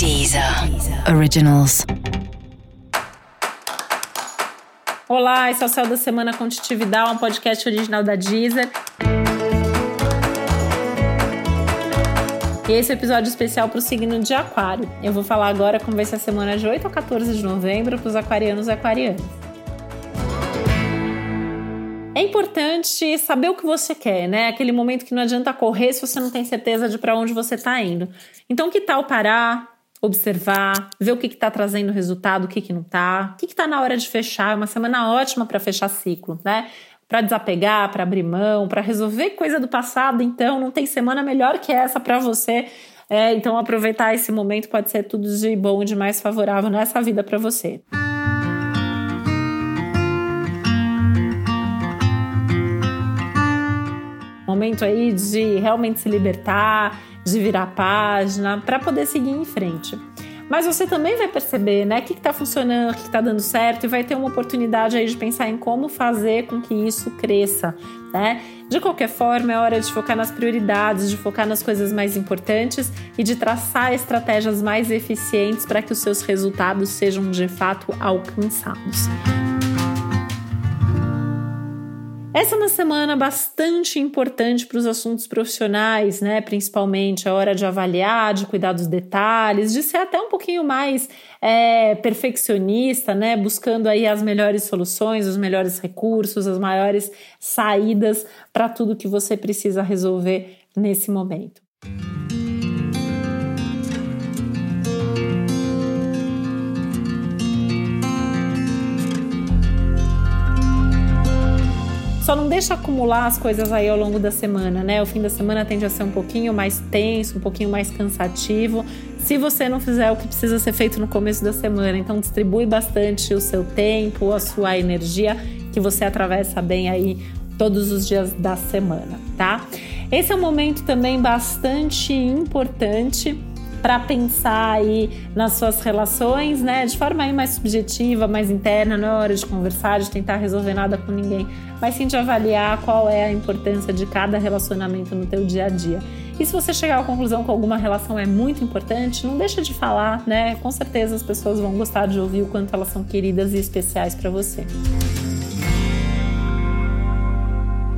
Deezer Originals. Olá, esse é o Céu da Semana Contitividade, um podcast original da Deezer. E esse é episódio especial para o signo de Aquário. Eu vou falar agora como vai ser a semana de 8 a 14 de novembro para os aquarianos e aquarianas. É importante saber o que você quer, né? Aquele momento que não adianta correr se você não tem certeza de para onde você está indo. Então, que tal parar, observar, ver o que está trazendo resultado, o que, que não está, o que está na hora de fechar. É uma semana ótima para fechar ciclo, né? Para desapegar, para abrir mão, para resolver coisa do passado. Então, não tem semana melhor que essa para você. É, então, aproveitar esse momento pode ser tudo de bom de mais favorável nessa vida para você. Momento aí de realmente se libertar, de virar página, para poder seguir em frente. Mas você também vai perceber, né, o que está funcionando, o que está dando certo, e vai ter uma oportunidade aí de pensar em como fazer com que isso cresça, né? De qualquer forma, é hora de focar nas prioridades, de focar nas coisas mais importantes e de traçar estratégias mais eficientes para que os seus resultados sejam de fato alcançados. Essa é uma semana bastante importante para os assuntos profissionais, né? Principalmente a hora de avaliar, de cuidar dos detalhes, de ser até um pouquinho mais é, perfeccionista, né? Buscando aí as melhores soluções, os melhores recursos, as maiores saídas para tudo que você precisa resolver nesse momento. Só não deixa acumular as coisas aí ao longo da semana, né? O fim da semana tende a ser um pouquinho mais tenso, um pouquinho mais cansativo. Se você não fizer o que precisa ser feito no começo da semana, então distribui bastante o seu tempo, a sua energia, que você atravessa bem aí todos os dias da semana, tá? Esse é um momento também bastante importante para pensar aí nas suas relações, né, de forma aí mais subjetiva, mais interna, não é hora de conversar, de tentar resolver nada com ninguém, mas sim de avaliar qual é a importância de cada relacionamento no teu dia a dia. E se você chegar à conclusão que alguma relação é muito importante, não deixa de falar, né? Com certeza as pessoas vão gostar de ouvir o quanto elas são queridas e especiais para você.